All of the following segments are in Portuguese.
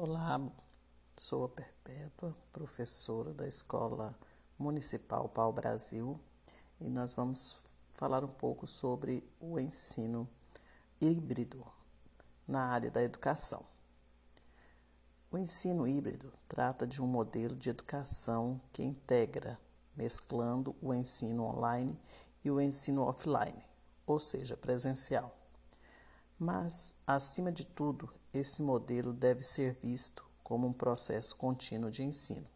Olá, sou a Perpétua, professora da Escola Municipal Pau Brasil e nós vamos falar um pouco sobre o ensino híbrido na área da educação. O ensino híbrido trata de um modelo de educação que integra, mesclando o ensino online e o ensino offline, ou seja, presencial. Mas, acima de tudo, esse modelo deve ser visto como um processo contínuo de ensino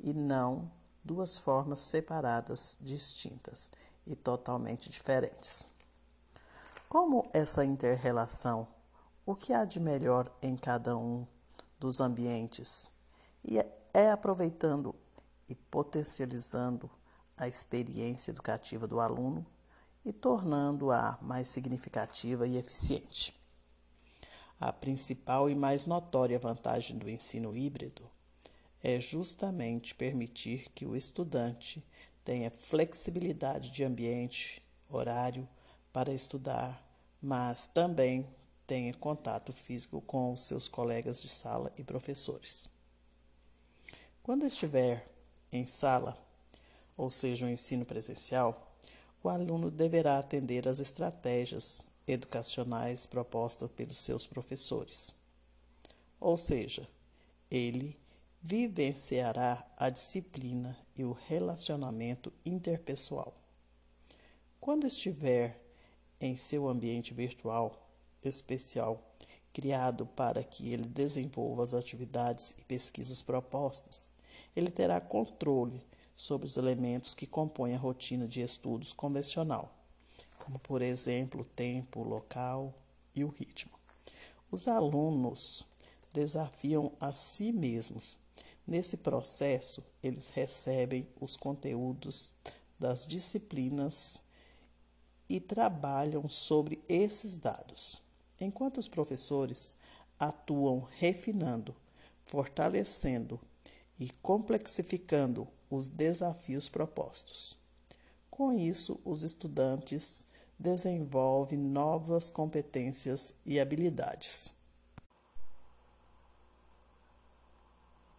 e não duas formas separadas, distintas e totalmente diferentes. Como essa interrelação, o que há de melhor em cada um dos ambientes? E é, é aproveitando e potencializando a experiência educativa do aluno e tornando-a mais significativa e eficiente. A principal e mais notória vantagem do ensino híbrido é justamente permitir que o estudante tenha flexibilidade de ambiente, horário para estudar, mas também tenha contato físico com seus colegas de sala e professores. Quando estiver em sala, ou seja, o um ensino presencial, o aluno deverá atender às estratégias educacionais propostas pelos seus professores. Ou seja, ele vivenciará a disciplina e o relacionamento interpessoal. Quando estiver em seu ambiente virtual especial, criado para que ele desenvolva as atividades e pesquisas propostas, ele terá controle sobre os elementos que compõem a rotina de estudos convencional, como, por exemplo, o tempo, o local e o ritmo. Os alunos desafiam a si mesmos. Nesse processo, eles recebem os conteúdos das disciplinas e trabalham sobre esses dados, enquanto os professores atuam refinando, fortalecendo e complexificando os desafios propostos. Com isso, os estudantes desenvolvem novas competências e habilidades.